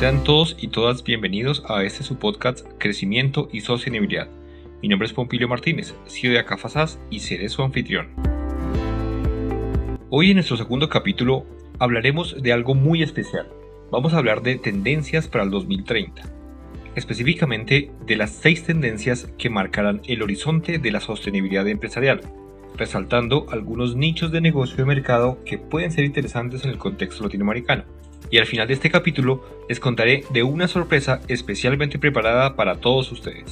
Sean todos y todas bienvenidos a este su podcast Crecimiento y Sostenibilidad. Mi nombre es Pompilio Martínez, CEO de Acafasas y seré su anfitrión. Hoy en nuestro segundo capítulo hablaremos de algo muy especial. Vamos a hablar de tendencias para el 2030. Específicamente de las seis tendencias que marcarán el horizonte de la sostenibilidad empresarial, resaltando algunos nichos de negocio de mercado que pueden ser interesantes en el contexto latinoamericano. Y al final de este capítulo les contaré de una sorpresa especialmente preparada para todos ustedes.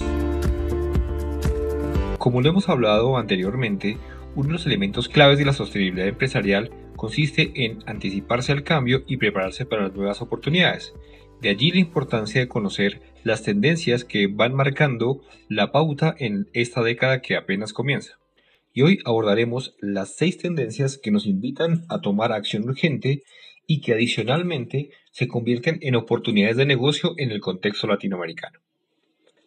Como lo hemos hablado anteriormente, uno de los elementos claves de la sostenibilidad empresarial consiste en anticiparse al cambio y prepararse para las nuevas oportunidades. De allí la importancia de conocer las tendencias que van marcando la pauta en esta década que apenas comienza. Y hoy abordaremos las seis tendencias que nos invitan a tomar acción urgente y que adicionalmente se convierten en oportunidades de negocio en el contexto latinoamericano.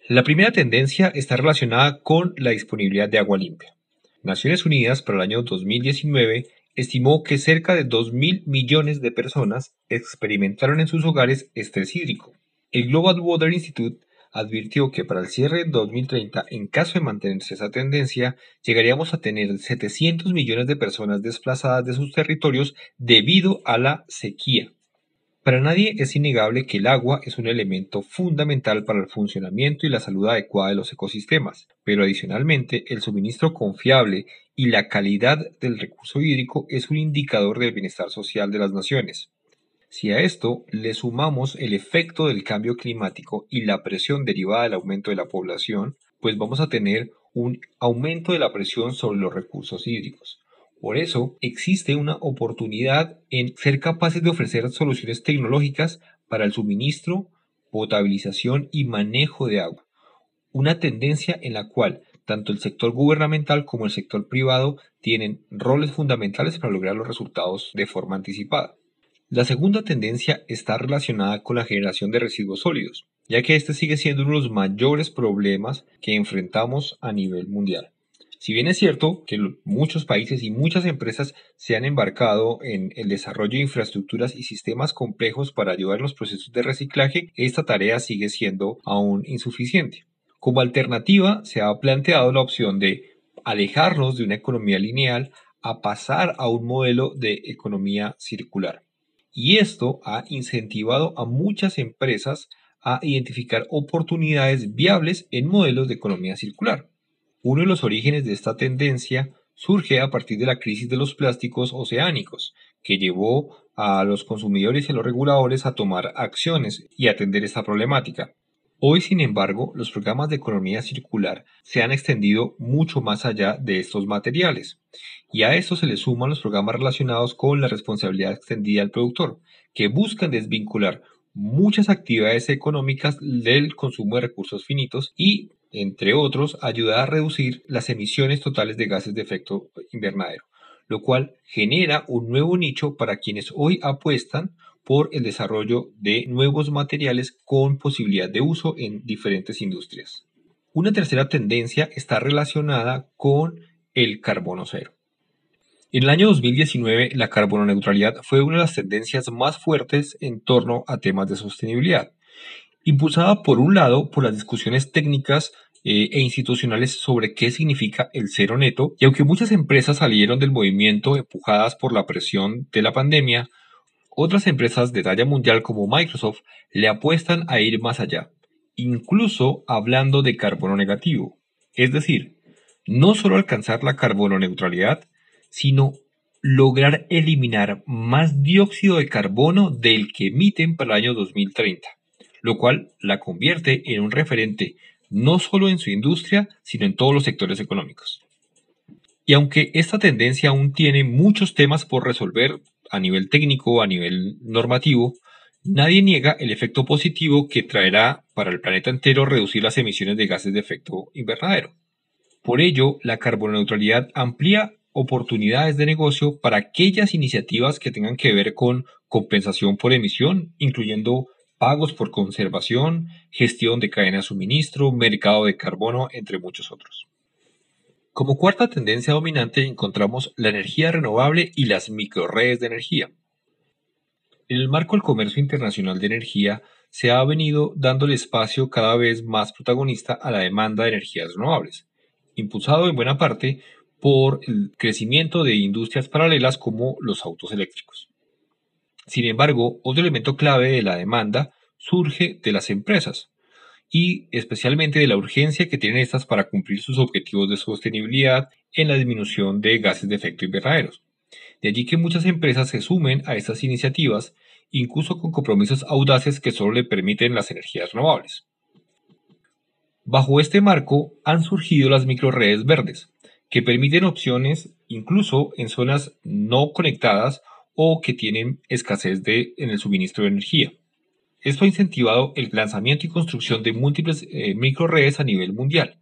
La primera tendencia está relacionada con la disponibilidad de agua limpia. Naciones Unidas para el año 2019 estimó que cerca de 2.000 millones de personas experimentaron en sus hogares estrés hídrico. El Global Water Institute advirtió que para el cierre de 2030, en caso de mantenerse esa tendencia, llegaríamos a tener 700 millones de personas desplazadas de sus territorios debido a la sequía. Para nadie es innegable que el agua es un elemento fundamental para el funcionamiento y la salud adecuada de los ecosistemas, pero adicionalmente el suministro confiable y la calidad del recurso hídrico es un indicador del bienestar social de las naciones. Si a esto le sumamos el efecto del cambio climático y la presión derivada del aumento de la población, pues vamos a tener un aumento de la presión sobre los recursos hídricos. Por eso existe una oportunidad en ser capaces de ofrecer soluciones tecnológicas para el suministro, potabilización y manejo de agua. Una tendencia en la cual tanto el sector gubernamental como el sector privado tienen roles fundamentales para lograr los resultados de forma anticipada. La segunda tendencia está relacionada con la generación de residuos sólidos, ya que este sigue siendo uno de los mayores problemas que enfrentamos a nivel mundial. Si bien es cierto que muchos países y muchas empresas se han embarcado en el desarrollo de infraestructuras y sistemas complejos para ayudar en los procesos de reciclaje, esta tarea sigue siendo aún insuficiente. Como alternativa, se ha planteado la opción de alejarnos de una economía lineal a pasar a un modelo de economía circular y esto ha incentivado a muchas empresas a identificar oportunidades viables en modelos de economía circular. Uno de los orígenes de esta tendencia surge a partir de la crisis de los plásticos oceánicos, que llevó a los consumidores y a los reguladores a tomar acciones y atender esta problemática. Hoy, sin embargo, los programas de economía circular se han extendido mucho más allá de estos materiales, y a esto se le suman los programas relacionados con la responsabilidad extendida al productor, que buscan desvincular muchas actividades económicas del consumo de recursos finitos y, entre otros, ayudar a reducir las emisiones totales de gases de efecto invernadero, lo cual genera un nuevo nicho para quienes hoy apuestan por el desarrollo de nuevos materiales con posibilidad de uso en diferentes industrias. Una tercera tendencia está relacionada con el carbono cero. En el año 2019, la carbono neutralidad fue una de las tendencias más fuertes en torno a temas de sostenibilidad, impulsada por un lado por las discusiones técnicas eh, e institucionales sobre qué significa el cero neto, y aunque muchas empresas salieron del movimiento empujadas por la presión de la pandemia, otras empresas de talla mundial como Microsoft le apuestan a ir más allá, incluso hablando de carbono negativo, es decir, no solo alcanzar la carbono neutralidad, sino lograr eliminar más dióxido de carbono del que emiten para el año 2030, lo cual la convierte en un referente no solo en su industria, sino en todos los sectores económicos. Y aunque esta tendencia aún tiene muchos temas por resolver a nivel técnico, a nivel normativo, nadie niega el efecto positivo que traerá para el planeta entero reducir las emisiones de gases de efecto invernadero. Por ello, la carboneutralidad amplía oportunidades de negocio para aquellas iniciativas que tengan que ver con compensación por emisión, incluyendo pagos por conservación, gestión de cadena de suministro, mercado de carbono, entre muchos otros. Como cuarta tendencia dominante encontramos la energía renovable y las microredes de energía. En el marco del comercio internacional de energía, se ha venido dándole espacio cada vez más protagonista a la demanda de energías renovables, impulsado en buena parte por el crecimiento de industrias paralelas como los autos eléctricos. Sin embargo, otro elemento clave de la demanda surge de las empresas y especialmente de la urgencia que tienen estas para cumplir sus objetivos de sostenibilidad en la disminución de gases de efecto invernaderos. De allí que muchas empresas se sumen a estas iniciativas, incluso con compromisos audaces que solo le permiten las energías renovables. Bajo este marco han surgido las microredes verdes, que permiten opciones incluso en zonas no conectadas o que tienen escasez de, en el suministro de energía. Esto ha incentivado el lanzamiento y construcción de múltiples eh, microredes a nivel mundial.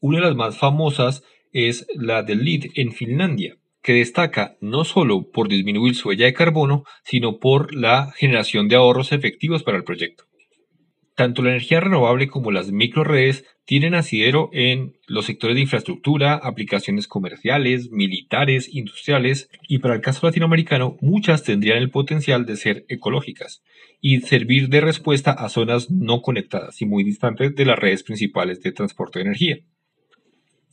Una de las más famosas es la del LEED en Finlandia, que destaca no solo por disminuir su huella de carbono, sino por la generación de ahorros efectivos para el proyecto. Tanto la energía renovable como las microredes tienen asidero en los sectores de infraestructura, aplicaciones comerciales, militares, industriales y para el caso latinoamericano muchas tendrían el potencial de ser ecológicas y servir de respuesta a zonas no conectadas y muy distantes de las redes principales de transporte de energía.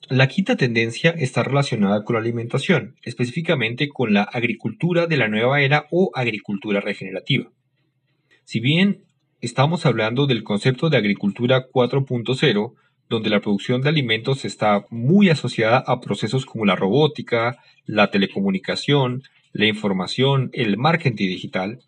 La quinta tendencia está relacionada con la alimentación, específicamente con la agricultura de la nueva era o agricultura regenerativa. Si bien estamos hablando del concepto de agricultura 4.0, donde la producción de alimentos está muy asociada a procesos como la robótica, la telecomunicación, la información, el marketing digital.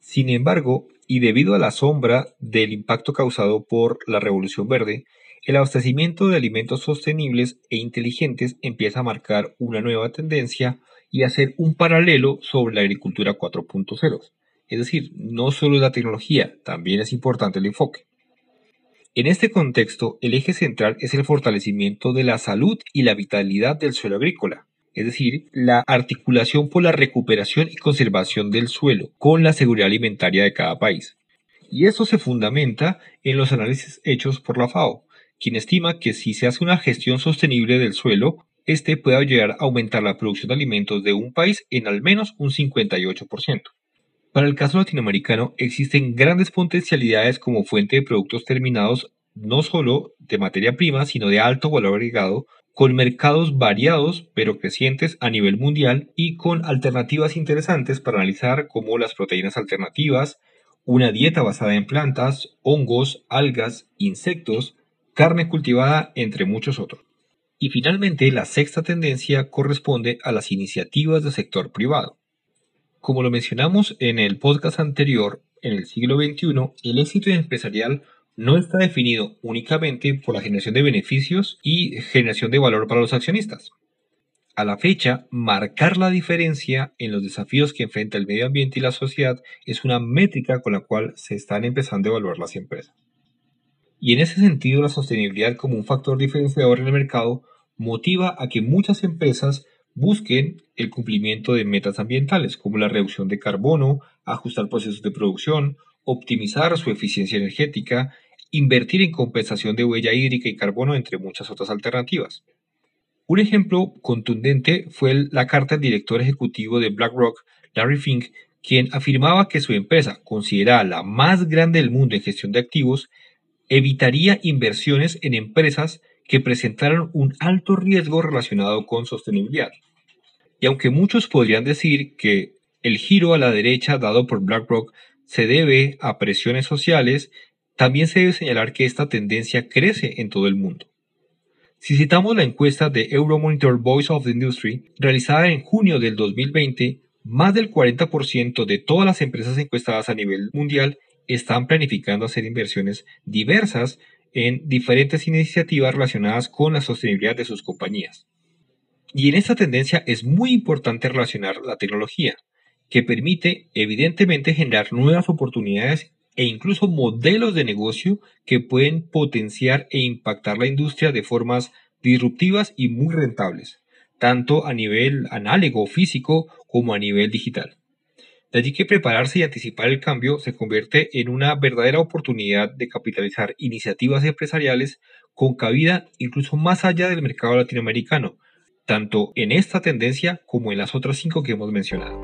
Sin embargo, y debido a la sombra del impacto causado por la revolución verde, el abastecimiento de alimentos sostenibles e inteligentes empieza a marcar una nueva tendencia y a ser un paralelo sobre la agricultura 4.0. Es decir, no solo la tecnología, también es importante el enfoque. En este contexto, el eje central es el fortalecimiento de la salud y la vitalidad del suelo agrícola, es decir, la articulación por la recuperación y conservación del suelo con la seguridad alimentaria de cada país. Y eso se fundamenta en los análisis hechos por la FAO, quien estima que si se hace una gestión sostenible del suelo, este puede llegar a aumentar la producción de alimentos de un país en al menos un 58%. Para el caso latinoamericano existen grandes potencialidades como fuente de productos terminados no solo de materia prima, sino de alto valor agregado, con mercados variados pero crecientes a nivel mundial y con alternativas interesantes para analizar como las proteínas alternativas, una dieta basada en plantas, hongos, algas, insectos, carne cultivada, entre muchos otros. Y finalmente, la sexta tendencia corresponde a las iniciativas del sector privado. Como lo mencionamos en el podcast anterior, en el siglo XXI, el éxito empresarial no está definido únicamente por la generación de beneficios y generación de valor para los accionistas. A la fecha, marcar la diferencia en los desafíos que enfrenta el medio ambiente y la sociedad es una métrica con la cual se están empezando a evaluar las empresas. Y en ese sentido, la sostenibilidad como un factor diferenciador en el mercado motiva a que muchas empresas busquen el cumplimiento de metas ambientales como la reducción de carbono, ajustar procesos de producción, optimizar su eficiencia energética, invertir en compensación de huella hídrica y carbono, entre muchas otras alternativas. Un ejemplo contundente fue la carta del director ejecutivo de BlackRock, Larry Fink, quien afirmaba que su empresa, considerada la más grande del mundo en gestión de activos, evitaría inversiones en empresas que presentaron un alto riesgo relacionado con sostenibilidad. Y aunque muchos podrían decir que el giro a la derecha dado por BlackRock se debe a presiones sociales, también se debe señalar que esta tendencia crece en todo el mundo. Si citamos la encuesta de Euromonitor Voice of the Industry, realizada en junio del 2020, más del 40% de todas las empresas encuestadas a nivel mundial están planificando hacer inversiones diversas en diferentes iniciativas relacionadas con la sostenibilidad de sus compañías. Y en esta tendencia es muy importante relacionar la tecnología, que permite evidentemente generar nuevas oportunidades e incluso modelos de negocio que pueden potenciar e impactar la industria de formas disruptivas y muy rentables, tanto a nivel análogo físico como a nivel digital. De allí que prepararse y anticipar el cambio se convierte en una verdadera oportunidad de capitalizar iniciativas empresariales con cabida incluso más allá del mercado latinoamericano, tanto en esta tendencia como en las otras cinco que hemos mencionado.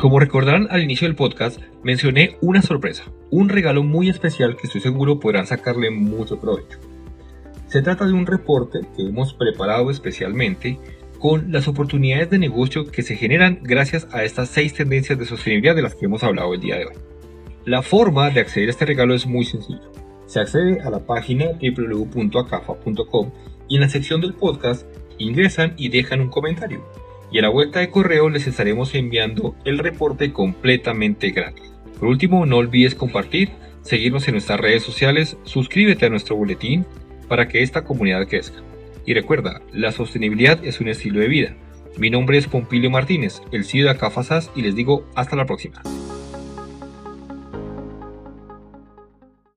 Como recordarán al inicio del podcast, mencioné una sorpresa, un regalo muy especial que estoy seguro podrán sacarle mucho provecho. Se trata de un reporte que hemos preparado especialmente con las oportunidades de negocio que se generan gracias a estas seis tendencias de sostenibilidad de las que hemos hablado el día de hoy. La forma de acceder a este regalo es muy sencilla. Se accede a la página www.acafa.com y en la sección del podcast ingresan y dejan un comentario y a la vuelta de correo les estaremos enviando el reporte completamente gratis. Por último, no olvides compartir, seguirnos en nuestras redes sociales, suscríbete a nuestro boletín para que esta comunidad crezca. Y recuerda, la sostenibilidad es un estilo de vida. Mi nombre es Pompilio Martínez, el CEO de Acafasas y les digo hasta la próxima.